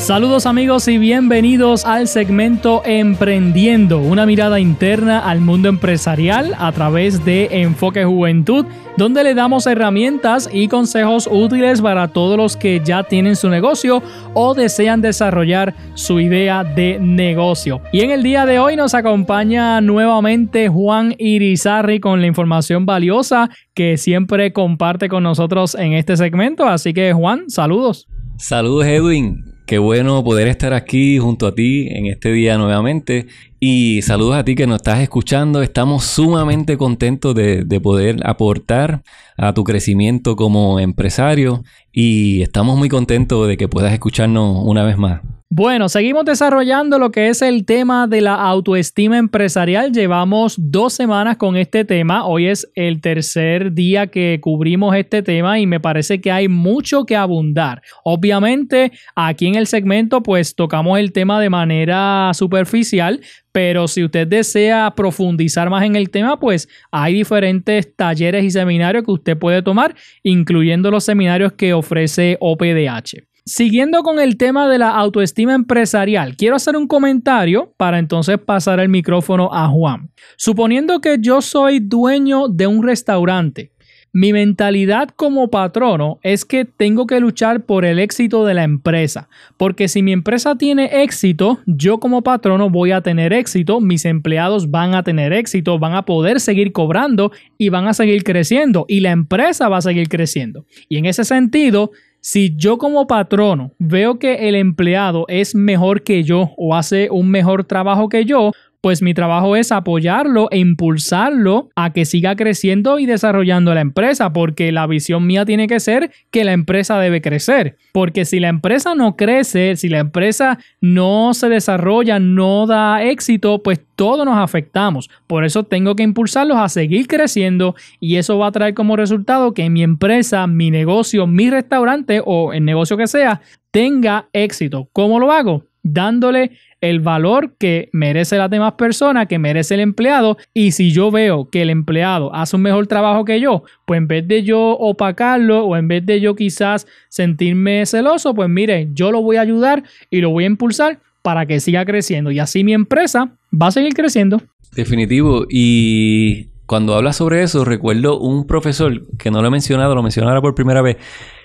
Saludos amigos y bienvenidos al segmento Emprendiendo, una mirada interna al mundo empresarial a través de Enfoque Juventud, donde le damos herramientas y consejos útiles para todos los que ya tienen su negocio o desean desarrollar su idea de negocio. Y en el día de hoy nos acompaña nuevamente Juan Irizarri con la información valiosa que siempre comparte con nosotros en este segmento. Así que Juan, saludos. Saludos Edwin, Qué bueno poder estar aquí junto a ti en este día nuevamente. Y saludos a ti que nos estás escuchando. Estamos sumamente contentos de, de, poder aportar a tu crecimiento como empresario. Y estamos muy contentos de que puedas escucharnos una vez más. Bueno, seguimos desarrollando lo que es el tema de la autoestima empresarial. Llevamos dos semanas con este tema. Hoy es el tercer día que cubrimos este tema y me parece que hay mucho que abundar. Obviamente, aquí en el segmento pues tocamos el tema de manera superficial, pero si usted desea profundizar más en el tema, pues hay diferentes talleres y seminarios que usted puede tomar, incluyendo los seminarios que ofrece OPDH. Siguiendo con el tema de la autoestima empresarial, quiero hacer un comentario para entonces pasar el micrófono a Juan. Suponiendo que yo soy dueño de un restaurante, mi mentalidad como patrono es que tengo que luchar por el éxito de la empresa, porque si mi empresa tiene éxito, yo como patrono voy a tener éxito, mis empleados van a tener éxito, van a poder seguir cobrando y van a seguir creciendo y la empresa va a seguir creciendo. Y en ese sentido, si yo como patrono veo que el empleado es mejor que yo o hace un mejor trabajo que yo, pues mi trabajo es apoyarlo e impulsarlo a que siga creciendo y desarrollando la empresa, porque la visión mía tiene que ser que la empresa debe crecer, porque si la empresa no crece, si la empresa no se desarrolla, no da éxito, pues todos nos afectamos. Por eso tengo que impulsarlos a seguir creciendo y eso va a traer como resultado que mi empresa, mi negocio, mi restaurante o el negocio que sea tenga éxito. ¿Cómo lo hago? Dándole el valor que merece las demás personas, que merece el empleado. Y si yo veo que el empleado hace un mejor trabajo que yo, pues en vez de yo opacarlo o en vez de yo quizás sentirme celoso, pues mire, yo lo voy a ayudar y lo voy a impulsar para que siga creciendo. Y así mi empresa va a seguir creciendo. Definitivo. Y cuando hablas sobre eso, recuerdo un profesor que no lo he mencionado, lo mencionará por primera vez.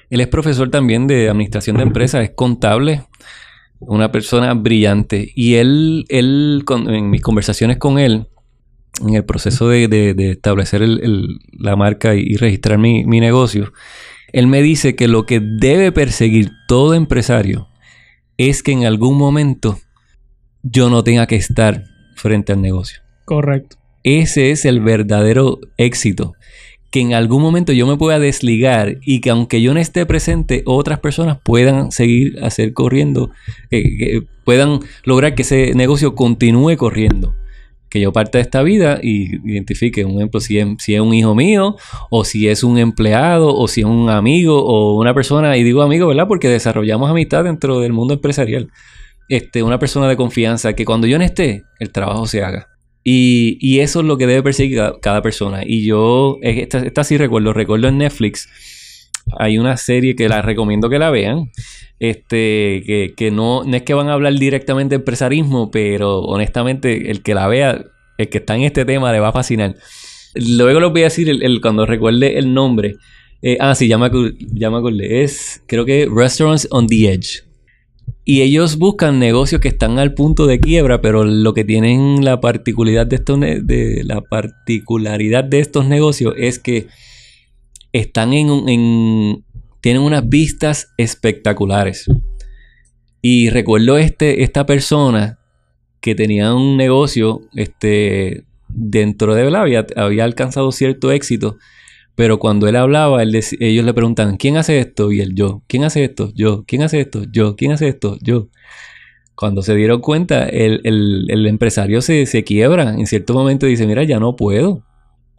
Él es profesor también de administración de empresas, es contable una persona brillante. Y él, él en mis conversaciones con él, en el proceso de, establecer la marca y, registrar mi, mi, negocio, él me dice que lo que debe perseguir todo empresario es que en algún momento yo no tenga que estar frente al negocio. Correcto. Ese es el verdadero éxito que en algún momento yo me pueda desligar y que aunque yo no esté presente, otras personas puedan seguir hacer corriendo, que puedan lograr que ese negocio continúe corriendo. Que yo parte de esta vida y identifique, un ejemplo, si es, si es un hijo mío, o si es un empleado, o si es un amigo, o una persona, y digo amigo, ¿verdad? Porque desarrollamos amistad dentro del mundo empresarial. Este, una persona de confianza, que cuando yo no esté, el trabajo se haga. Y, eso es lo que debe perseguir cada, persona. Y yo, esta, esta, sí recuerdo, recuerdo en Netflix, hay una serie que la recomiendo que la vean. Este, que, que no, no es que van a hablar directamente de empresarismo, pero honestamente, el que la vea, el que está en este tema, le va a fascinar. Luego lo voy a decir el, cuando recuerde el nombre. Eh, ah, sí, ya me, ya. Es, creo que Restaurants on the Edge. Y ellos buscan negocios que están al punto de quiebra, pero lo que tienen la particularidad de estos, de, la particularidad de estos negocios es que están en, tienen unas vistas espectaculares. Y recuerdo este, esta persona que tenía un negocio este, dentro de la había alcanzado cierto éxito pero cuando él hablaba, ellos le preguntan, ¿quién hace esto? Y él, yo. ¿Quién hace esto? Yo. ¿Quién hace esto? Yo. ¿Quién hace esto? Yo. Cuando se dieron cuenta, el, empresario se, se quiebra. En cierto momento dice, mira, ya no puedo.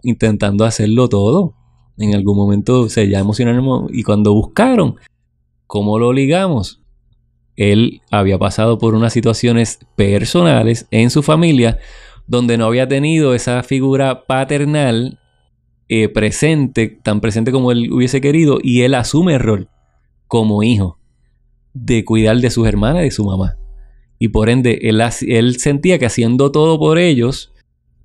Intentando hacerlo todo. En algún momento se ya emocionaron. Y cuando buscaron, ¿cómo lo ligamos? Él había pasado por unas situaciones personales en su familia donde no había tenido esa figura paternal eh, presente, tan presente como él hubiese querido, y él asume el rol como hijo de cuidar de sus hermanas y de su mamá. Y por ende, él, él sentía que haciendo todo por ellos,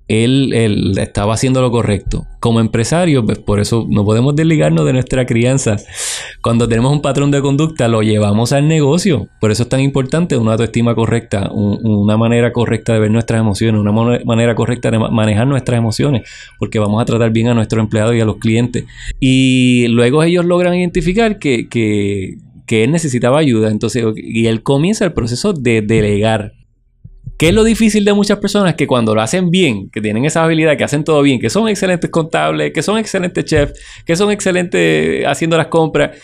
él, estaba haciendo lo correcto. Como empresario, pues por eso no podemos desligarnos de nuestra crianza. Cuando tenemos un patrón de conducta, lo llevamos al negocio. Por eso es tan importante una autoestima correcta, una manera correcta de ver nuestras emociones, una manera correcta de manejar nuestras emociones, porque vamos a tratar bien a nuestros empleados y a los clientes. Y luego ellos logran identificar que, que, él necesitaba ayuda. Entonces, y él comienza el proceso de delegar ¿Qué es lo difícil de muchas personas? Que cuando lo hacen bien, que tienen esa habilidad, que hacen todo bien, que son excelentes contables, que son excelentes chefs, que son excelentes haciendo las compras.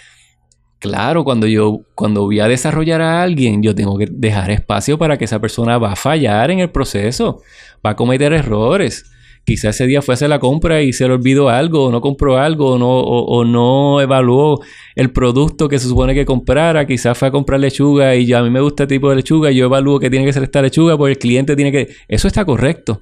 Claro, cuando yo cuando voy a desarrollar a alguien, yo tengo que dejar espacio para que esa persona va a fallar en el proceso, va a cometer errores. Quizás ese día fue a hacer la compra y se le olvidó algo, o no compró algo, o no, o, no evaluó el producto que se supone que comprara. Quizás fue a comprar lechuga y yo, a mí me gusta este tipo de lechuga yo evalúo que tiene que ser esta lechuga porque el cliente tiene que... Eso está correcto.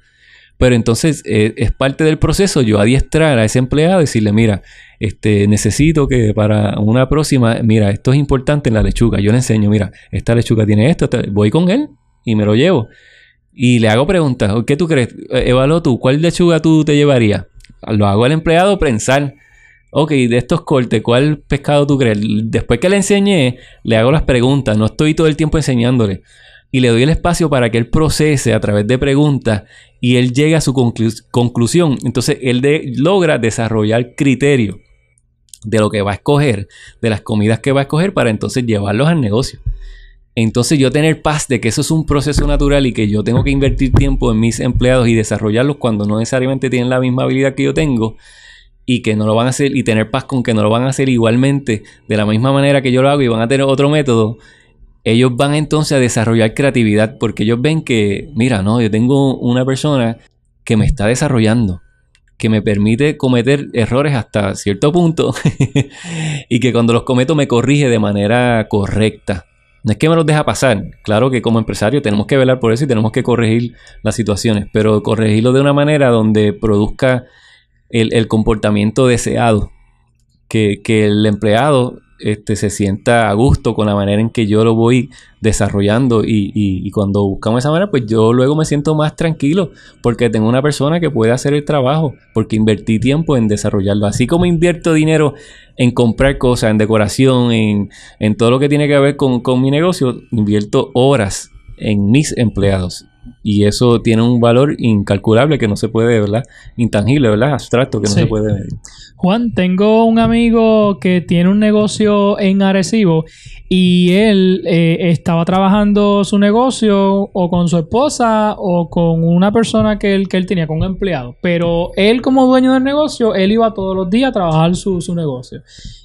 Pero entonces eh, es parte del proceso yo adiestrar a ese empleado y decirle, mira, este, necesito que para una próxima, mira, esto es importante en la lechuga. Yo le enseño, mira, esta lechuga tiene esto, voy con él y me lo llevo. Y le hago preguntas. ¿Qué tú crees? Eh, evalúo tú. ¿Cuál lechuga tú te llevarías? Lo hago al empleado pensar. Ok, de estos cortes, ¿cuál pescado tú crees? Después que le enseñé, le hago las preguntas. No estoy todo el tiempo enseñándole. Y le doy el espacio para que él procese a través de preguntas y él llegue a su conclusión. Entonces, él logra desarrollar criterio de lo que va a escoger, de las comidas que va a escoger para entonces llevarlos al negocio. Entonces yo tener paz de que eso es un proceso natural y que yo tengo que invertir tiempo en mis empleados y desarrollarlos cuando no necesariamente tienen la misma habilidad que yo tengo y que no lo van a hacer y tener paz con que no lo van a hacer igualmente de la misma manera que yo lo hago y van a tener otro método, ellos van entonces a desarrollar creatividad porque ellos ven que, mira, no, yo tengo una persona que me está desarrollando, que me permite cometer errores hasta cierto punto y que cuando los cometo me corrige de manera correcta. No es que me los deja pasar. Claro que como empresario tenemos que velar por eso y tenemos que corregir las situaciones, pero corregirlo de una manera donde produzca el, comportamiento deseado. Que, que el empleado este, se sienta a gusto con la manera en que yo lo voy desarrollando y, cuando buscamos esa manera, pues yo luego me siento más tranquilo porque tengo una persona que puede hacer el trabajo porque invertí tiempo en desarrollarlo. Así como invierto dinero en comprar cosas, en decoración, en, en todo lo que tiene que ver con, con mi negocio, invierto horas en mis empleados. Y eso tiene un valor incalculable que no se puede, ¿verdad? Intangible, ¿verdad? Abstracto que no se puede medir. Juan, tengo un amigo que tiene un negocio en Arecibo y él eh, estaba trabajando su negocio o con su esposa o con una persona que él, que él tenía, con un empleado. Pero él como dueño del negocio, él iba todos los días a trabajar su, su negocio.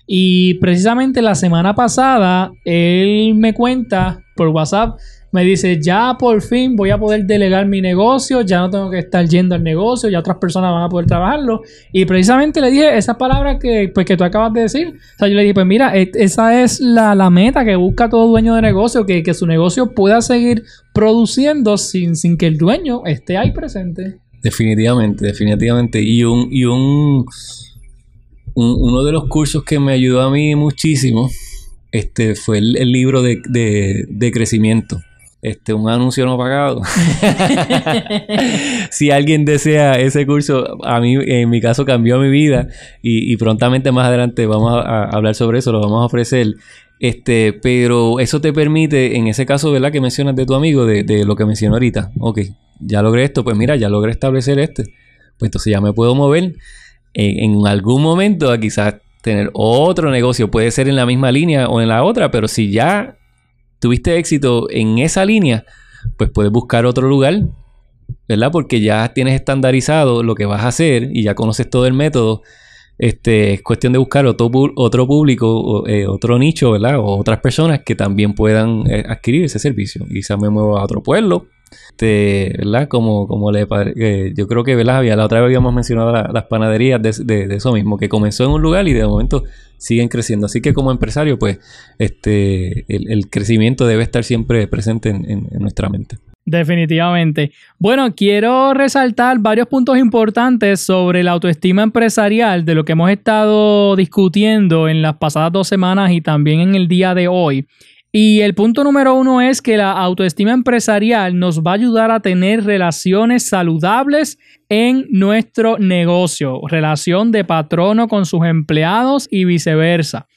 Y precisamente la semana pasada, él me cuenta por WhatsApp me dice, ya por fin voy a poder delegar mi negocio, ya no tengo que estar yendo al negocio, ya otras personas van a poder trabajarlo. Y precisamente le dije esa palabra que, pues, que tú acabas de decir. O sea, yo le dije, pues mira, e, esa es la, meta que busca todo dueño de negocio, que, su negocio pueda seguir produciendo sin, sin que el dueño esté ahí presente. Definitivamente, definitivamente. Y un, y un, uno de los cursos que me ayudó a mí muchísimo este, fue el, libro de, de crecimiento este, un anuncio no pagado. si alguien desea ese curso, a mí, en mi caso, cambió mi vida y, prontamente más adelante vamos a, hablar sobre eso, lo vamos a ofrecer. Este, pero eso te permite, en ese caso, ¿verdad? Que mencionas de tu amigo, de, lo que mencionó ahorita. Ok, ya logré esto, pues mira, ya logré establecer este. Pues entonces ya me puedo mover en, en algún momento a quizás tener otro negocio. Puede ser en la misma línea o en la otra, pero si ya tuviste éxito en esa línea, pues puedes buscar otro lugar, ¿verdad? Porque ya tienes estandarizado lo que vas a hacer y ya conoces todo el método. este, es cuestión de buscar otro, público, eh, otro nicho, ¿verdad? O otras personas que también puedan eh, adquirir ese servicio. Quizás me muevo a otro pueblo, este, ¿verdad? Como, como le eh, yo creo que, ¿verdad? la otra vez habíamos mencionado las panaderías de, eso mismo, que comenzó en un lugar y de momento siguen creciendo. Así que como empresario, pues, este, el, crecimiento debe estar siempre presente en nuestra mente. Definitivamente. Bueno, quiero resaltar varios puntos importantes sobre la autoestima empresarial de lo que hemos estado discutiendo en las pasadas dos semanas y también en el día de hoy. Y el punto número uno es que la autoestima empresarial nos va a ayudar a tener relaciones saludables en nuestro negocio, relación de patrono con sus empleados y viceversa.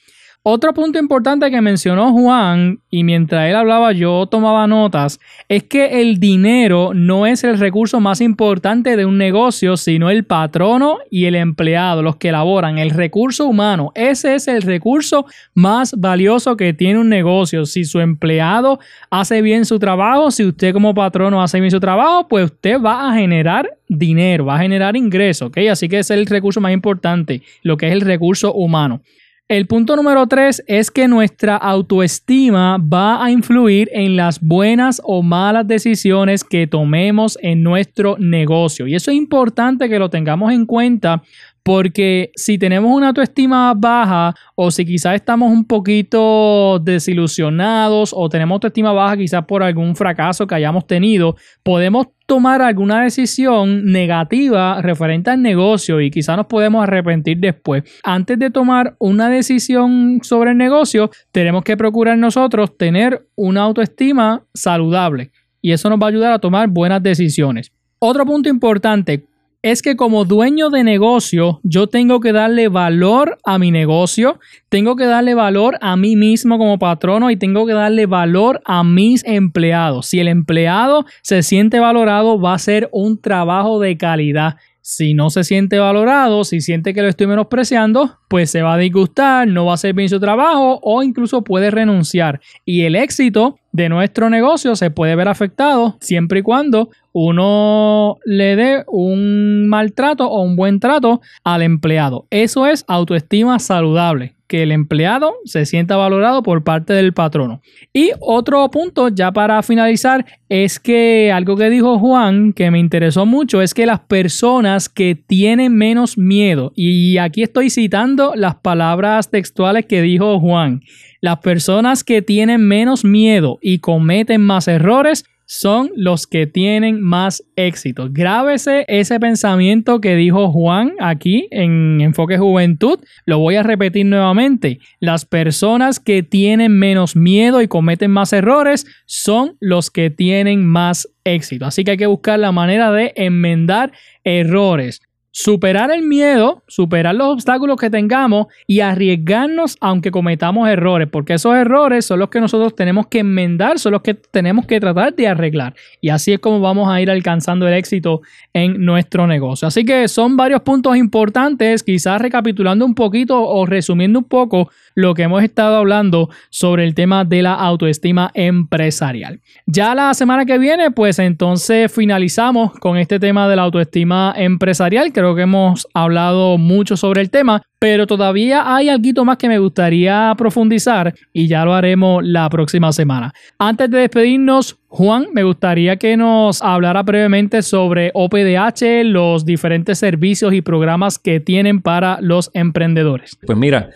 Otro punto importante que mencionó Juan, y mientras él hablaba yo tomaba notas, es que el dinero no es el recurso más importante de un negocio, sino el patrono y el empleado, los que elaboran, el recurso humano. Ese es el recurso más valioso que tiene un negocio. Si su empleado hace bien su trabajo, si usted como patrono hace bien su trabajo, pues usted va a generar dinero, va a generar ingresos, ¿ok? Así que ese es el recurso más importante, lo que es el recurso humano. El punto número tres es que nuestra autoestima va a influir en las buenas o malas decisiones que tomemos en nuestro negocio. Y eso es importante que lo tengamos en cuenta porque si tenemos una autoestima baja o si quizás estamos un poquito desilusionados o tenemos autoestima baja quizás por algún fracaso que hayamos tenido, podemos tomar alguna decisión negativa referente al negocio y quizás nos podemos arrepentir después. Antes de tomar una decisión sobre el negocio, tenemos que procurar nosotros tener una autoestima saludable y eso nos va a ayudar a tomar buenas decisiones. Otro punto importante, es que como dueño de negocio, yo tengo que darle valor a mi negocio, tengo que darle valor a mí mismo como patrono y tengo que darle valor a mis empleados. Si el empleado se siente valorado, va a ser un trabajo de calidad. Si no se siente valorado, si siente que lo estoy menospreciando, pues se va a disgustar, no va a hacer bien su trabajo o incluso puede renunciar. Y el éxito de nuestro negocio se puede ver afectado siempre y cuando uno le dé un maltrato o un buen trato al empleado. Eso es autoestima saludable que el empleado se sienta valorado por parte del patrono. Y otro punto, ya para finalizar, es que algo que dijo Juan que me interesó mucho es que las personas que tienen menos miedo, y aquí estoy citando las palabras textuales que dijo Juan, las personas que tienen menos miedo y cometen más errores son los que tienen más éxito. Grábese ese pensamiento que dijo Juan aquí en Enfoque Juventud. Lo voy a repetir nuevamente. Las personas que tienen menos miedo y cometen más errores son los que tienen más éxito. Así que hay que buscar la manera de enmendar errores superar el miedo, superar los obstáculos que tengamos y arriesgarnos aunque cometamos errores, porque esos errores son los que nosotros tenemos que enmendar, son los que tenemos que tratar de arreglar. Y así es como vamos a ir alcanzando el éxito en nuestro negocio. Así que son varios puntos importantes, quizás recapitulando un poquito o resumiendo un poco lo que hemos estado hablando sobre el tema de la autoestima empresarial. Ya la semana que viene, pues entonces finalizamos con este tema de la autoestima empresarial. Creo que hemos hablado mucho sobre el tema, pero todavía hay algo más que me gustaría profundizar y ya lo haremos la próxima semana. Antes de despedirnos, Juan, me gustaría que nos hablara brevemente sobre OPDH, los diferentes servicios y programas que tienen para los emprendedores. Pues mira,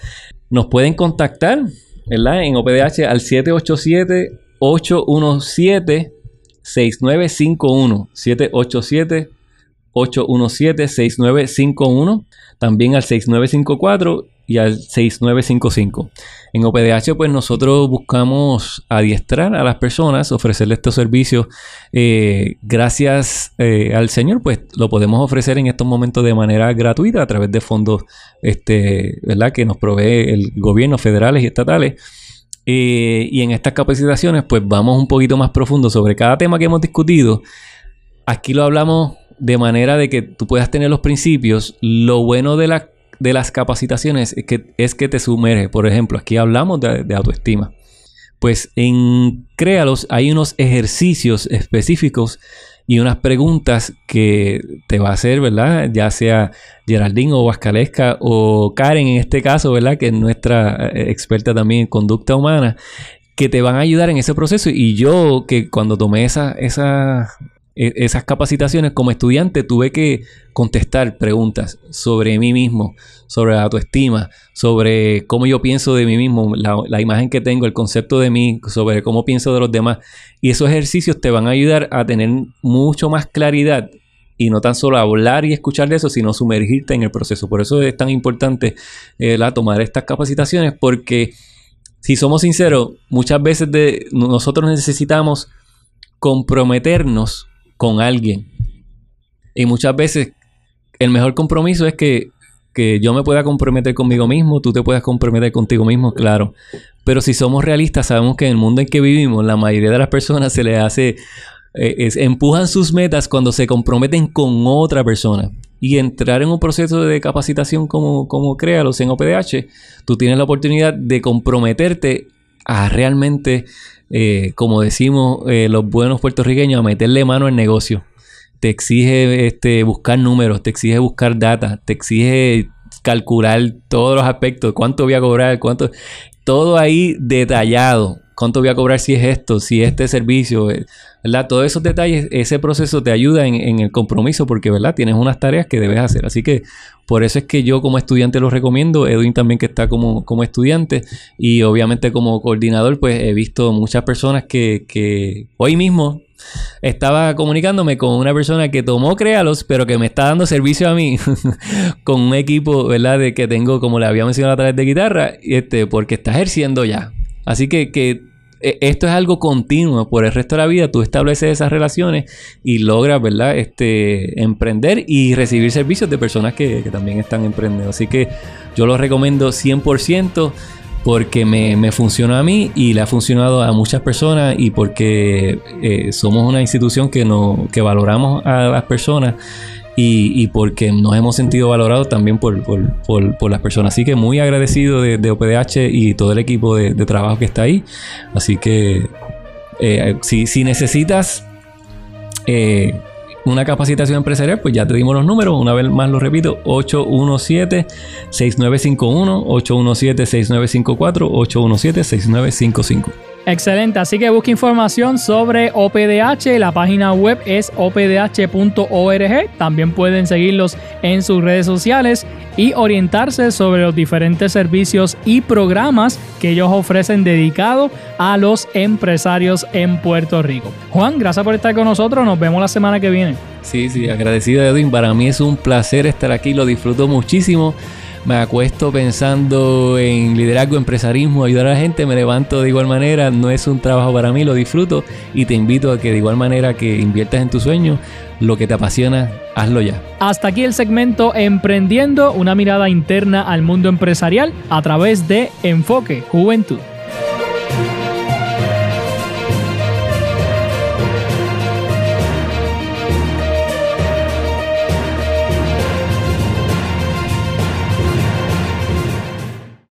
nos pueden contactar, ¿verdad? En OPDH al 787-817-6951. 787-817-6951. También al 6954 y al 6955. En OPDH pues nosotros buscamos adiestrar a las personas, ofrecerles estos servicios. Eh, gracias eh, al Señor pues lo podemos ofrecer en estos momentos de manera gratuita a través de fondos este, ¿verdad? que nos provee el gobierno federales y estatales. Eh, y en estas capacitaciones pues vamos un poquito más profundo sobre cada tema que hemos discutido. Aquí lo hablamos de manera de que tú puedas tener los principios. Lo bueno de la de las capacitaciones es que, es que te sumerge. Por ejemplo, aquí hablamos de, autoestima. Pues en Créalos hay unos ejercicios específicos y unas preguntas que te va a hacer, ¿verdad? Ya sea Geraldine o Huascalesca o Karen en este caso, ¿verdad? Que es nuestra eh, experta también en conducta humana, que te van a ayudar en ese proceso. Y yo que cuando tomé esa, esa, esas capacitaciones como estudiante tuve que contestar preguntas sobre mí mismo, sobre la autoestima, sobre cómo yo pienso de mí mismo, la, imagen que tengo, el concepto de mí, sobre cómo pienso de los demás. Y esos ejercicios te van a ayudar a tener mucho más claridad y no tan solo hablar y escuchar de eso, sino sumergirte en el proceso. Por eso es tan importante eh, la tomar estas capacitaciones porque si somos sinceros, muchas veces de, nosotros necesitamos comprometernos con alguien. Y muchas veces el mejor compromiso es que, yo me pueda comprometer conmigo mismo, tú te puedas comprometer contigo mismo, claro. Pero si somos realistas, sabemos que en el mundo en que vivimos, la mayoría de las personas se les hace, eh, empujan sus metas cuando se comprometen con otra persona. Y entrar en un proceso de capacitación como, como Créalos en OPDH, tú tienes la oportunidad de comprometerte a realmente eh, como decimos eh, los buenos puertorriqueños, a meterle mano al negocio. Te exige este, buscar números, te exige buscar data, te exige calcular todos los aspectos, cuánto voy a cobrar, cuánto, todo ahí detallado. ¿Cuánto voy a cobrar si es esto, si este servicio? Eh, ¿verdad? Todos esos detalles, ese proceso te ayuda en, el compromiso porque, ¿verdad? Tienes unas tareas que debes hacer. Así que por eso es que yo como estudiante lo recomiendo. Edwin también que está como, como estudiante y obviamente como coordinador, pues he visto muchas personas que, que hoy mismo estaba comunicándome con una persona que tomó Créalos, pero que me está dando servicio a mí con un equipo, ¿verdad? De que tengo, como le había mencionado a través de guitarra, este, porque está ejerciendo ya. Así que, que esto es algo continuo por el resto de la vida. Tú estableces esas relaciones y logras, ¿verdad? Este, emprender y recibir servicios de personas que, también están emprendiendo. Así que yo lo recomiendo 100% porque me, me funcionó a mí y le ha funcionado a muchas personas y porque eh, somos una institución que, no, que valoramos a las personas y, porque nos hemos sentido valorados también por, las personas. Así que muy agradecido de, OPDH y todo el equipo de, trabajo que está ahí. Así que eh, si, necesitas eh, una capacitación empresarial, pues ya te dimos los números. Una vez más lo repito, 817-6951, 817-6954, 817-6955. Excelente, así que busca información sobre OPDH, la página web es opdh.org, también pueden seguirlos en sus redes sociales y orientarse sobre los diferentes servicios y programas que ellos ofrecen dedicados a los empresarios en Puerto Rico. Juan, gracias por estar con nosotros, nos vemos la semana que viene. Sí, sí, agradecido Edwin, para mí es un placer estar aquí, lo disfruto muchísimo me acuesto pensando en liderazgo, empresarismo, ayudar a la gente, me levanto de igual manera, no es un trabajo para mí, lo disfruto y te invito a que de igual manera que inviertas en tus sueños, lo que te apasiona, hazlo ya. Hasta aquí el segmento Emprendiendo, una mirada interna al mundo empresarial a través de Enfoque Juventud.